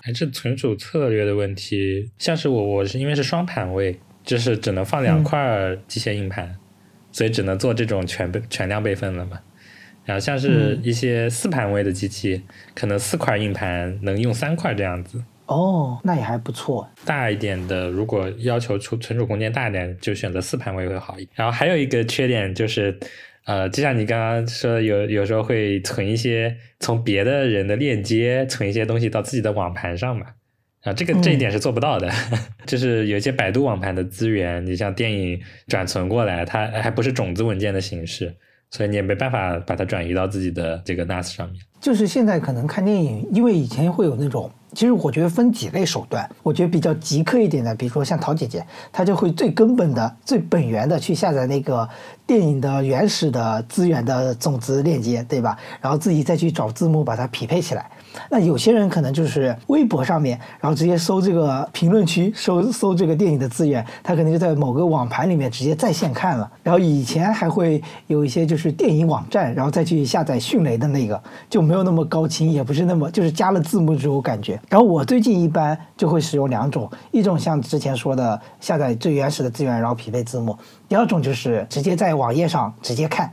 还是存储策略的问题。像是我，我是因为是双盘位，就是只能放两块机械硬盘，所以只能做这种全备全量备份了嘛。然后像是一些四盘位的机器，可能四块硬盘能用三块这样子。哦，那也还不错。大一点的，如果要求储存储空间大一点，就选择四盘位会好一点。然后还有一个缺点就是，呃，就像你刚刚说，有有时候会存一些从别的人的链接存一些东西到自己的网盘上嘛。啊，这个这一点是做不到的，就是有一些百度网盘的资源，你像电影转存过来，它还不是种子文件的形式。所以你也没办法把它转移到自己的这个 NAS 上面。就是现在可能看电影，因为以前会有那种，其实我觉得分几类手段。我觉得比较极客一点的，比如说像陶姐姐，她就会最根本的、最本源的去下载那个电影的原始的资源的种子链接，对吧？然后自己再去找字幕把它匹配起来。那有些人可能就是微博上面，然后直接搜这个评论区，搜搜这个电影的资源，他可能就在某个网盘里面直接在线看了。然后以前还会有一些就是电影网站，然后再去下载迅雷的那个，就没有那么高清，也不是那么就是加了字幕之后感觉。然后我最近一般就会使用两种，一种像之前说的下载最原始的资源，然后匹配字幕；第二种就是直接在网页上直接看。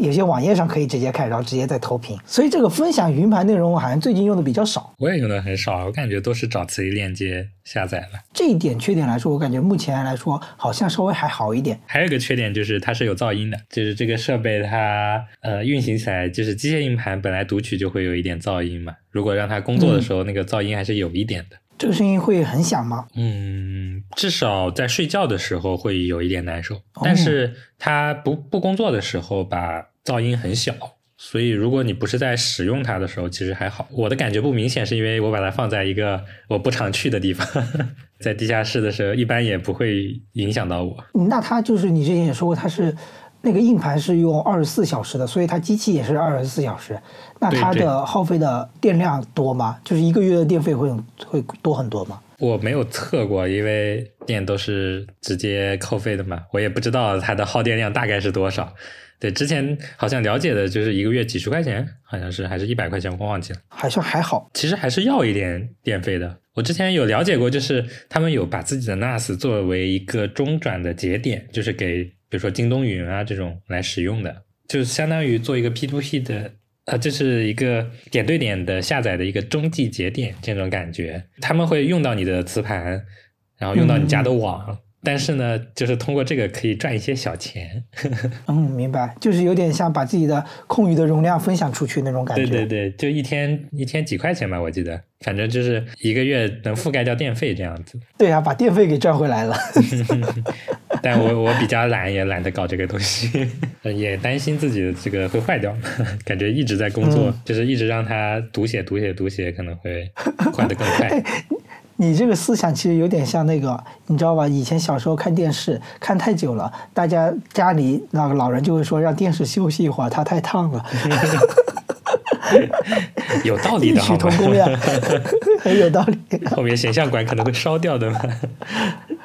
有些网页上可以直接看，然后直接再投屏，所以这个分享云盘内容我好像最近用的比较少。我也用的很少，我感觉都是找磁力链接下载了。这一点缺点来说，我感觉目前来说好像稍微还好一点。还有一个缺点就是它是有噪音的，就是这个设备它呃运行起来，就是机械硬盘本来读取就会有一点噪音嘛，如果让它工作的时候，那个噪音还是有一点的。这个声音会很响吗？嗯，至少在睡觉的时候会有一点难受，但是它不不工作的时候吧，噪音很小。所以如果你不是在使用它的时候，其实还好。我的感觉不明显，是因为我把它放在一个我不常去的地方，在地下室的时候，一般也不会影响到我。那它就是你之前也说过，它是。那个硬盘是用二十四小时的，所以它机器也是二十四小时。那它的耗费的电量多吗？就是一个月的电费会会多很多吗？我没有测过，因为电都是直接扣费的嘛，我也不知道它的耗电量大概是多少。对，之前好像了解的就是一个月几十块钱，好像是还是一百块钱，我忘记了。好像还好，其实还是要一点电费的。我之前有了解过，就是他们有把自己的 NAS 作为一个中转的节点，就是给。比如说京东云啊这种来使用的，就相当于做一个 P to P 的，呃，这是一个点对点的下载的一个中继节点这种感觉。他们会用到你的磁盘，然后用到你家的网。但是呢，就是通过这个可以赚一些小钱。嗯，明白，就是有点像把自己的空余的容量分享出去那种感觉。对对对，就一天一天几块钱吧，我记得，反正就是一个月能覆盖掉电费这样子。对啊，把电费给赚回来了。但我我比较懒，也懒得搞这个东西，也担心自己的这个会坏掉，感觉一直在工作，就是一直让它读写读写读写，可能会坏的更快。你这个思想其实有点像那个，你知道吧？以前小时候看电视看太久了，大家家里那个老人就会说让电视休息一会儿，它太烫了。有道理的，异曲同工呀，很 有道理。后面显像管可能会烧掉的嘛，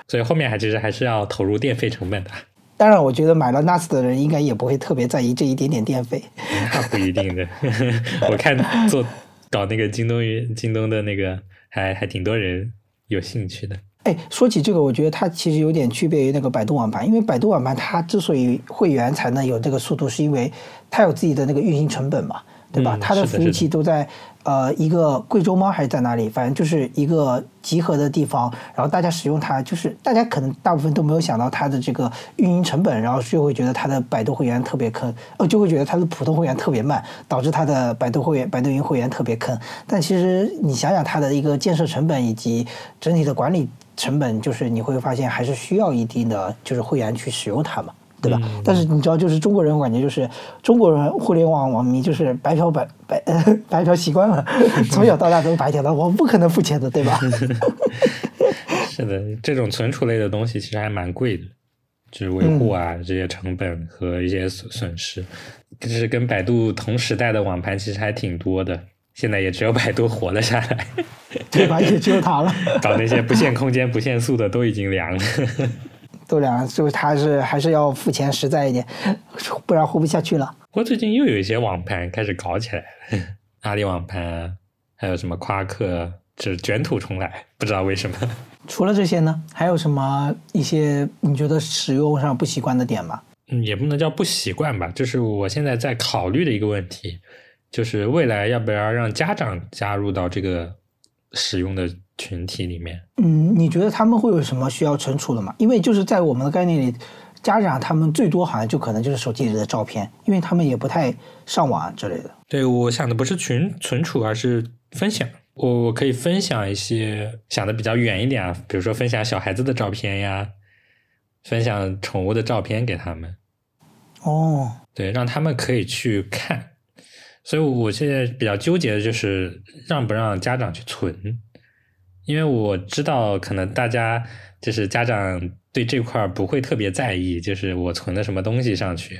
所以后面还其实还是要投入电费成本的。当然，我觉得买了 NAS 的人应该也不会特别在意这一点点电费。那不一定的，我看做搞那个京东云、京东的那个。还还挺多人有兴趣的。哎，说起这个，我觉得它其实有点区别于那个百度网盘，因为百度网盘它之所以会员才能有这个速度，是因为它有自己的那个运行成本嘛。对吧？它的服务器都在呃一个贵州吗？还是在哪里？反正就是一个集合的。地方。然后大家使用它，就是大家可能大部分都没有想到它的。这个运营成本，然后就会觉得它的。百度会员特别坑，呃，就会觉得它的。普通会员特别慢，导致它的。百度会员、百度云会员特别坑。但其实你想想它的。一个建设成本以及整体的。管理成本，就是你会发现还是需要一定的。就是会员去使用它嘛。对吧？但是你知道，就是中国人，我感觉就是中国人互联网网民就是白嫖白白 白嫖习惯了，从小到大都是白嫖的，我们不可能付钱的，对吧？是的，这种存储类的东西其实还蛮贵的，就是维护啊、这些成本和一些损损失，就是跟百度同时代的网盘其实还挺多的，现在也只有百度活了下来，对吧？也只有它了，搞那些不限空间、不限速的都已经凉了。都凉，就是他是还是要付钱实在一点，不然活不下去了。不过最近又有一些网盘开始搞起来了，阿里网盘，还有什么夸克，就是卷土重来，不知道为什么。除了这些呢，还有什么一些你觉得使用上不习惯的点吗？嗯，也不能叫不习惯吧，就是我现在在考虑的一个问题，就是未来要不要让家长加入到这个使用的群体里面？嗯，你觉得他们会有什么需要存储的吗？因为就是在我们的概念里，家长他们最多好像就可能就是手机里的照片，因为他们也不太上网之类的。对我想的不是群存储，而是分享。我我可以分享一些想的比较远一点啊，比如说分享小孩子的照片呀，分享宠物的照片给他们。哦，对，让他们可以去看。所以我现在比较纠结的就是让不让家长去存，因为我知道可能大家就是家长对这块不会特别在意，就是我存的什么东西上去，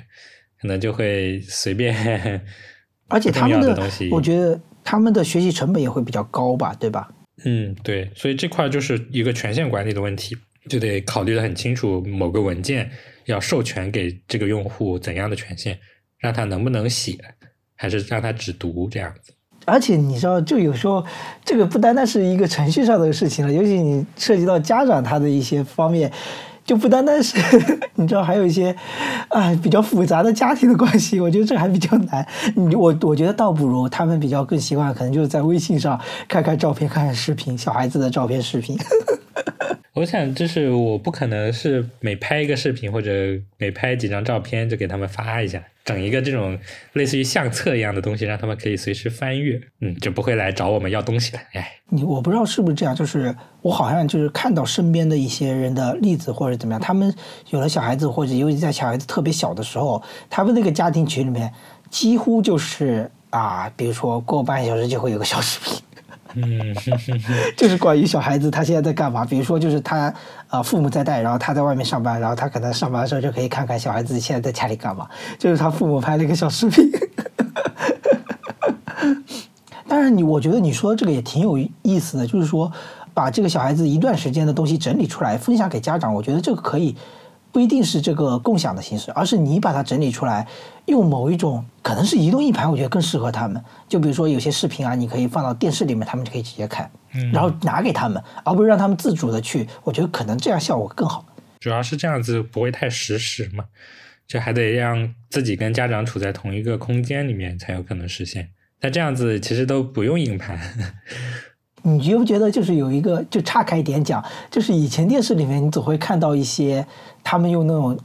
可能就会随便。而且他们的东西，我觉得他们的学习成本也会比较高吧，对吧？嗯，对，所以这块就是一个权限管理的问题，就得考虑的很清楚，某个文件要授权给这个用户怎样的权限，让他能不能写。还是让他只读这样子，而且你知道，就有时候这个不单单是一个程序上的事情了，尤其你涉及到家长他的一些方面，就不单单是 你知道，还有一些啊比较复杂的家庭的关系，我觉得这还比较难。你我我觉得倒不如他们比较更习惯，可能就是在微信上看看照片、看看视频，小孩子的照片、视频。我想，就是我不可能是每拍一个视频或者每拍几张照片就给他们发一下，整一个这种类似于相册一样的东西，让他们可以随时翻阅，嗯，就不会来找我们要东西了。哎，你我不知道是不是这样，就是我好像就是看到身边的一些人的例子或者怎么样，他们有了小孩子，或者尤其在小孩子特别小的时候，他们那个家庭群里面几乎就是啊，比如说过半小时就会有个小视频。嗯，就是关于小孩子他现在在干嘛？比如说，就是他呃父母在带，然后他在外面上班，然后他可能上班的时候就可以看看小孩子现在在家里干嘛。就是他父母拍了一个小视频。当然，你我觉得你说这个也挺有意思的，就是说把这个小孩子一段时间的东西整理出来分享给家长，我觉得这个可以。不一定是这个共享的形式，而是你把它整理出来，用某一种可能是移动硬盘，我觉得更适合他们。就比如说有些视频啊，你可以放到电视里面，他们就可以直接看，然后拿给他们，而不是让他们自主的去。我觉得可能这样效果更好。主要是这样子不会太实时嘛，就还得让自己跟家长处在同一个空间里面才有可能实现。那这样子其实都不用硬盘。你觉不觉得就是有一个，就岔开一点讲，就是以前电视里面你总会看到一些他们用那种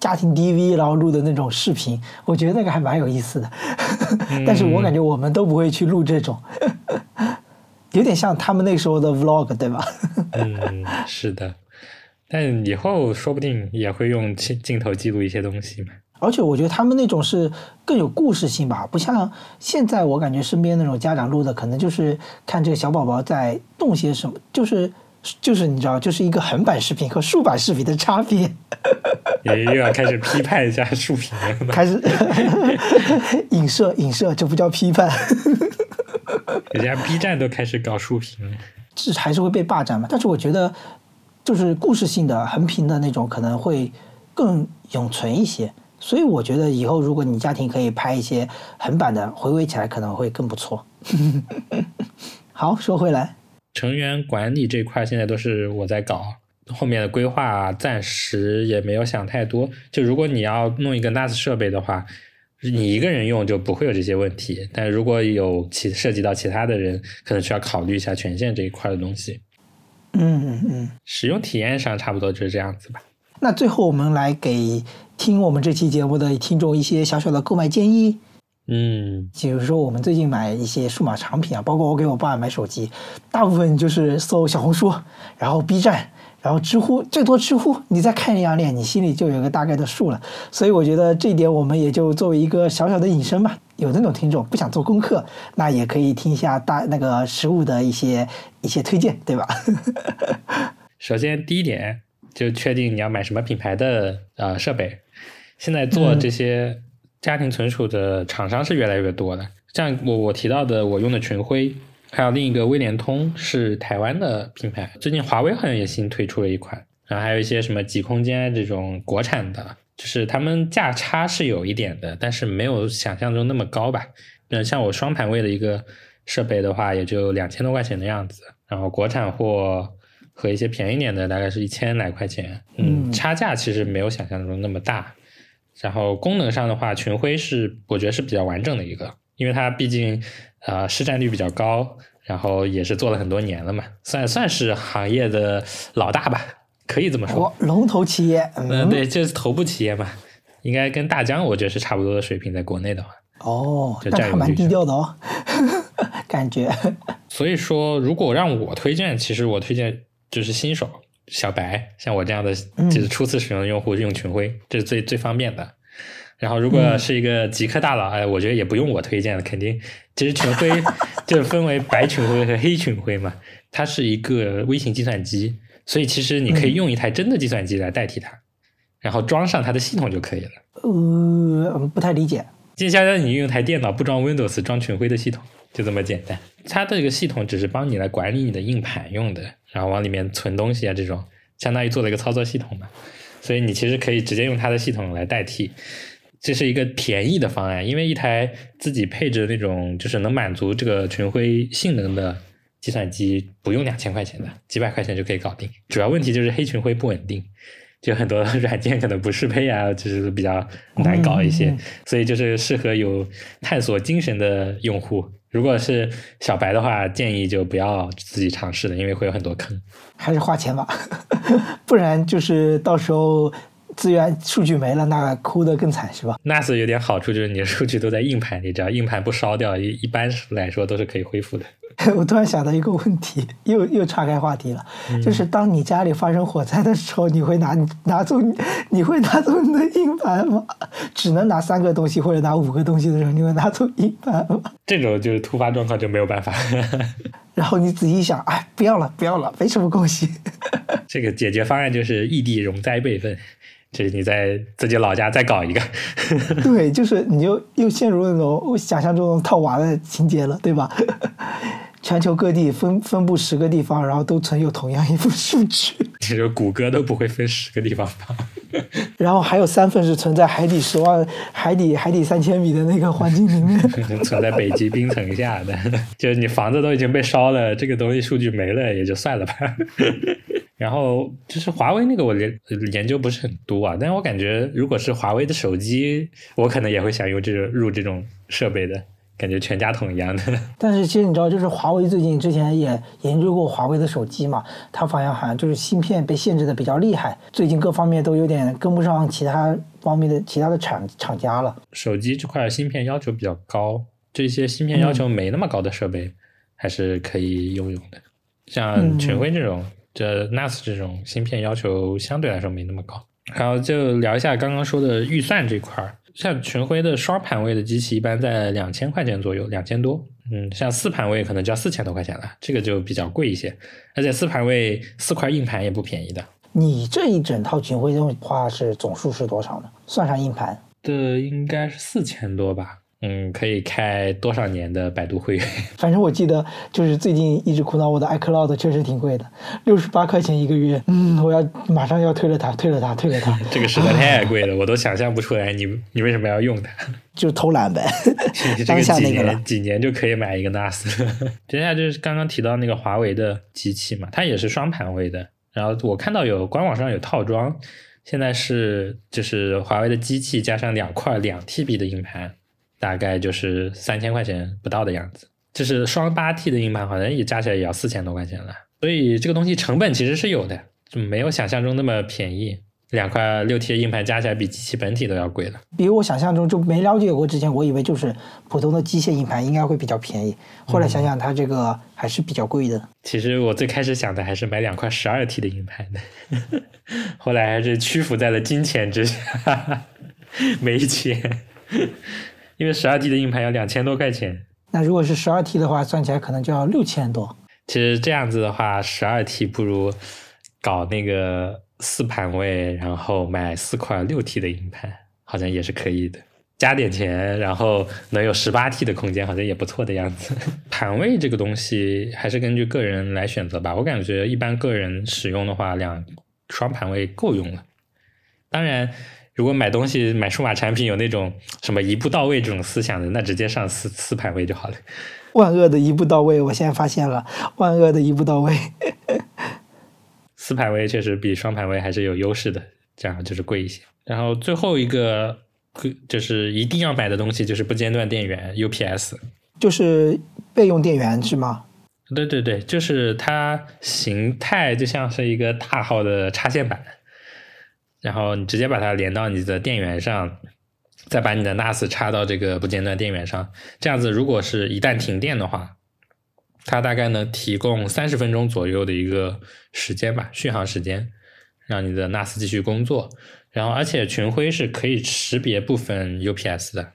家庭 DV 然后录的那种视频，我觉得那个还蛮有意思的。但是我感觉我们都不会去录这种，有点像他们那时候的 Vlog，对吧？嗯，是的。但以后说不定也会用镜镜头记录一些东西嘛。而且我觉得他们那种是更有故事性吧，不像现在我感觉身边那种家长录的，可能就是看这个小宝宝在动些什么，就是就是你知道，就是一个横版视频和竖版视频的差别。也又要开始批判一下竖屏了，开始影 射影射，这不叫批判。人家 B 站都开始搞竖屏了，这还是会被霸占嘛？但是我觉得，就是故事性的横屏的那种可能会更永存一些。所以我觉得以后如果你家庭可以拍一些横版的，回味起来可能会更不错。好，说回来，成员管理这块现在都是我在搞，后面的规划暂时也没有想太多。就如果你要弄一个 NAS 设备的话，你一个人用就不会有这些问题。但如果有其涉及到其他的人，可能需要考虑一下权限这一块的东西。嗯嗯嗯，使用体验上差不多就是这样子吧。那最后我们来给。听我们这期节目的听众一些小小的购买建议，嗯，比如说我们最近买一些数码产品啊，包括我给我爸买手机，大部分就是搜小红书，然后 B 站，然后知乎最多知乎，你再看一两眼，你心里就有个大概的数了。所以我觉得这一点我们也就作为一个小小的引申吧。有那种听众不想做功课，那也可以听一下大那个实物的一些一些推荐，对吧？首先第一点就确定你要买什么品牌的呃设备。现在做这些家庭存储的厂商是越来越多的，像我我提到的我用的群晖，还有另一个微联通是台湾的品牌，最近华为好像也新推出了一款，然后还有一些什么极空间这种国产的，就是他们价差是有一点的，但是没有想象中那么高吧。嗯，像我双盘位的一个设备的话，也就两千多块钱的样子，然后国产货和一些便宜点的大概是一千来块钱，嗯，差价其实没有想象中那么大。然后功能上的话，群晖是我觉得是比较完整的一个，因为它毕竟呃市占率比较高，然后也是做了很多年了嘛，算算是行业的老大吧，可以这么说。龙头企业，嗯，对，就是头部企业嘛，应该跟大疆我觉得是差不多的水平，在国内的话。哦，那还蛮低调的哦，感觉。所以说，如果让我推荐，其实我推荐就是新手。小白像我这样的就是初次使用的用户用群晖，这是最最方便的。然后如果是一个极客大佬，哎，我觉得也不用我推荐了，肯定其实群晖就分为白群晖和黑群晖嘛。它是一个微型计算机，所以其实你可以用一台真的计算机来代替它，然后装上它的系统就可以了。呃，不太理解。就相当于你用台电脑不装 Windows 装群晖的系统，就这么简单。它这个系统只是帮你来管理你的硬盘用的。然后往里面存东西啊，这种相当于做了一个操作系统嘛，所以你其实可以直接用它的系统来代替，这是一个便宜的方案，因为一台自己配置的那种就是能满足这个群晖性能的计算机不用两千块钱的，几百块钱就可以搞定。主要问题就是黑群晖不稳定，就很多 软件可能不适配啊，就是比较难搞一些，所以就是适合有探索精神的用户。如果是小白的话，建议就不要自己尝试了，因为会有很多坑。还是花钱吧，不然就是到时候资源数据没了，那哭得更惨，是吧？NAS 有点好处就是你的数据都在硬盘里，只要硬盘不烧掉，一一般来说都是可以恢复的。我突然想到一个问题，又又岔开话题了，就是当你家里发生火灾的时候，你会拿拿走你会拿走你的硬盘吗？只能拿三个东西或者拿五个东西的时候，你会拿走硬盘吗？这种就是突发状况就没有办法。然后你仔细想，哎，不要了，不要了，没什么关系。这个解决方案就是异地容灾备份。就是你在自己老家再搞一个，对，就是你就又陷入那种我想象中套娃的情节了，对吧？全球各地分分布十个地方，然后都存有同样一份数据。其实谷歌都不会分十个地方吧。然后还有三份是存在海底十万、海底海底三千米的那个环境里面，存在北极冰层下的。就是你房子都已经被烧了，这个东西数据没了也就算了吧。然后就是华为那个，我研研究不是很多啊，但是我感觉如果是华为的手机，我可能也会想用这种入这种设备的感觉，全家桶一样的。但是其实你知道，就是华为最近之前也研究过华为的手机嘛，它好像好像就是芯片被限制的比较厉害，最近各方面都有点跟不上其他方面的其他的厂厂家了。手机这块芯片要求比较高，这些芯片要求没那么高的设备还是可以用用的，像群晖这种。这 NAS 这种芯片要求相对来说没那么高，然后就聊一下刚刚说的预算这块儿。像群晖的双盘位的机器一般在两千块钱左右，两千多。嗯，像四盘位可能就要四千多块钱了，这个就比较贵一些。而且四盘位四块硬盘也不便宜的。你这一整套群晖的话是总数是多少呢？算上硬盘的应该是四千多吧。嗯，可以开多少年的百度会员？反正我记得，就是最近一直苦恼我的 iCloud 确实挺贵的，六十八块钱一个月。嗯，我要马上要退了它，退了它，退了它。这个实在太贵了，我都想象不出来你你为什么要用它？就偷懒呗。这个几年几年就可以买一个 NAS。接下来就是刚刚提到那个华为的机器嘛，它也是双盘位的。然后我看到有官网上有套装，现在是就是华为的机器加上两块两 TB 的硬盘。大概就是三千块钱不到的样子，就是双八 T 的硬盘，好像也加起来也要四千多块钱了。所以这个东西成本其实是有的，就没有想象中那么便宜。两块六 T 的硬盘加起来比机器本体都要贵了。比我想象中就没了解过之前，我以为就是普通的机械硬盘应该会比较便宜，后来想想它这个还是比较贵的。其实我最开始想的还是买两块十二 T 的硬盘的，后来还是屈服在了金钱之下，没钱，因为十二 T 的硬盘要两千多块钱。那如果是十二 T 的话，算起来可能就要六千多。其实这样子的话，十二 T 不如搞那个四盘位，然后买四块六 T 的硬盘，好像也是可以的。加点钱，然后能有十八 T 的空间，好像也不错的样子。盘位这个东西还是根据个人来选择吧。我感觉一般个人使用的话，两双盘位够用了。当然，如果买东西买数码产品有那种什么一步到位这种思想的，那直接上四四排位就好了。万恶的一步到位，我现在发现了，万恶的一步到位。四排位确实比双排位还是有优势的，这样就是贵一些。然后最后一个就是一定要买的东西就是不间断电源 UPS，就是备用电源是吗？对对对，就是它形态就像是一个大号的插线板，然后你直接把它连到你的电源上。再把你的 NAS 插到这个不间断电源上，这样子，如果是一旦停电的话，它大概能提供三十分钟左右的一个时间吧，续航时间，让你的 NAS 继续工作。然后，而且群晖是可以识别部分 UPS 的，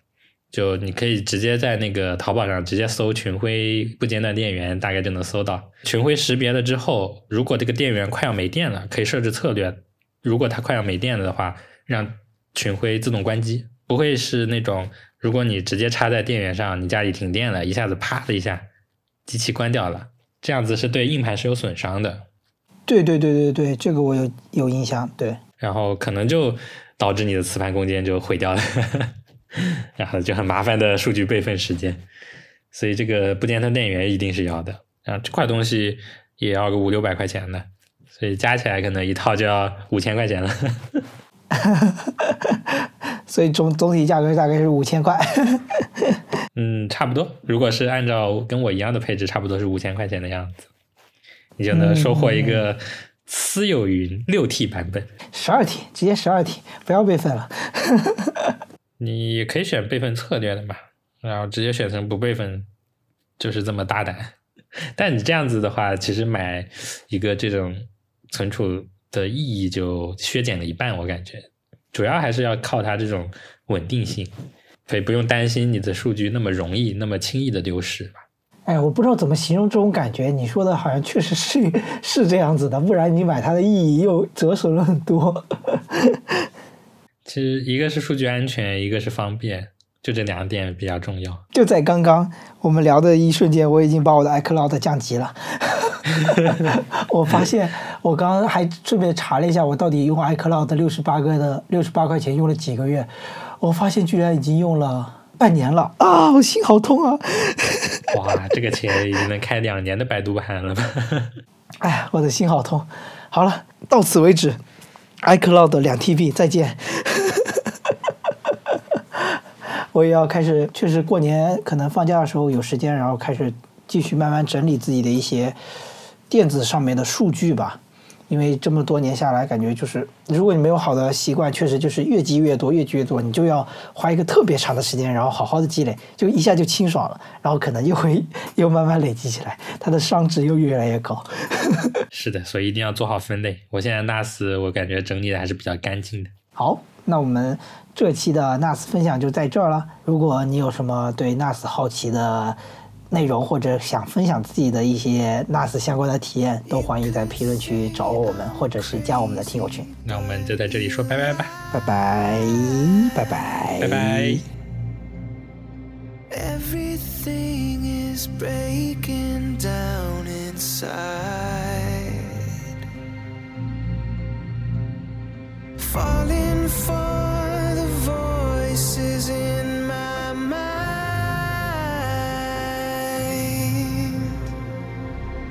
就你可以直接在那个淘宝上直接搜群晖不间断电源，大概就能搜到。群晖识别了之后，如果这个电源快要没电了，可以设置策略，如果它快要没电了的话，让群晖自动关机。不会是那种，如果你直接插在电源上，你家里停电了，一下子啪的一下，机器关掉了，这样子是对硬盘是有损伤的。对对对对对，这个我有有印象。对，然后可能就导致你的磁盘空间就毁掉了，然后就很麻烦的数据备份时间。所以这个不间断电源一定是要的。然后这块东西也要个五六百块钱的，所以加起来可能一套就要五千块钱了。所以总总体价格大概是五千块。嗯，差不多。如果是按照跟我一样的配置，差不多是五千块钱的样子，你就能收获一个私有云六 T 版本。十二 T，直接十二 T，不要备份了。你可以选备份策略的嘛，然后直接选成不备份，就是这么大胆。但你这样子的话，其实买一个这种存储。的意义就削减了一半，我感觉，主要还是要靠它这种稳定性，所以不用担心你的数据那么容易、那么轻易的丢失吧。哎，我不知道怎么形容这种感觉，你说的好像确实是是这样子的，不然你买它的意义又折损了很多。其实一个是数据安全，一个是方便，就这两点比较重要。就在刚刚我们聊的一瞬间，我已经把我的 iCloud 降级了。我发现，我刚刚还顺便查了一下，我到底用 iCloud 六十八个的六十八块钱用了几个月？我发现居然已经用了半年了啊！我心好痛啊！哇，这个钱已经能开两年的百度盘了吧？哎呀，我的心好痛！好了，到此为止，iCloud 两 TB 再见。我也要开始，确实过年可能放假的时候有时间，然后开始继续慢慢整理自己的一些。电子上面的数据吧，因为这么多年下来，感觉就是，如果你没有好的习惯，确实就是越积越多，越积越多，你就要花一个特别长的时间，然后好好的积累，就一下就清爽了，然后可能又会又慢慢累积起来，它的商值又越来越高。是的，所以一定要做好分类。我现在 NAS 我感觉整理的还是比较干净的。好那我们这期的 nas 分享就在这儿了。如果你有什么对 nas 好奇的内容或者想分享自己的一些 nas 相关的体验都欢迎在评论区找我们或者是加我们的听友群。那我们就在这里说拜拜吧。拜拜拜拜。拜拜。Everything is breaking down inside. falling for the voices in my mind,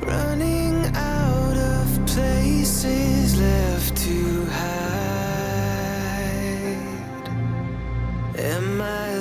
running out of places left to hide. Am I?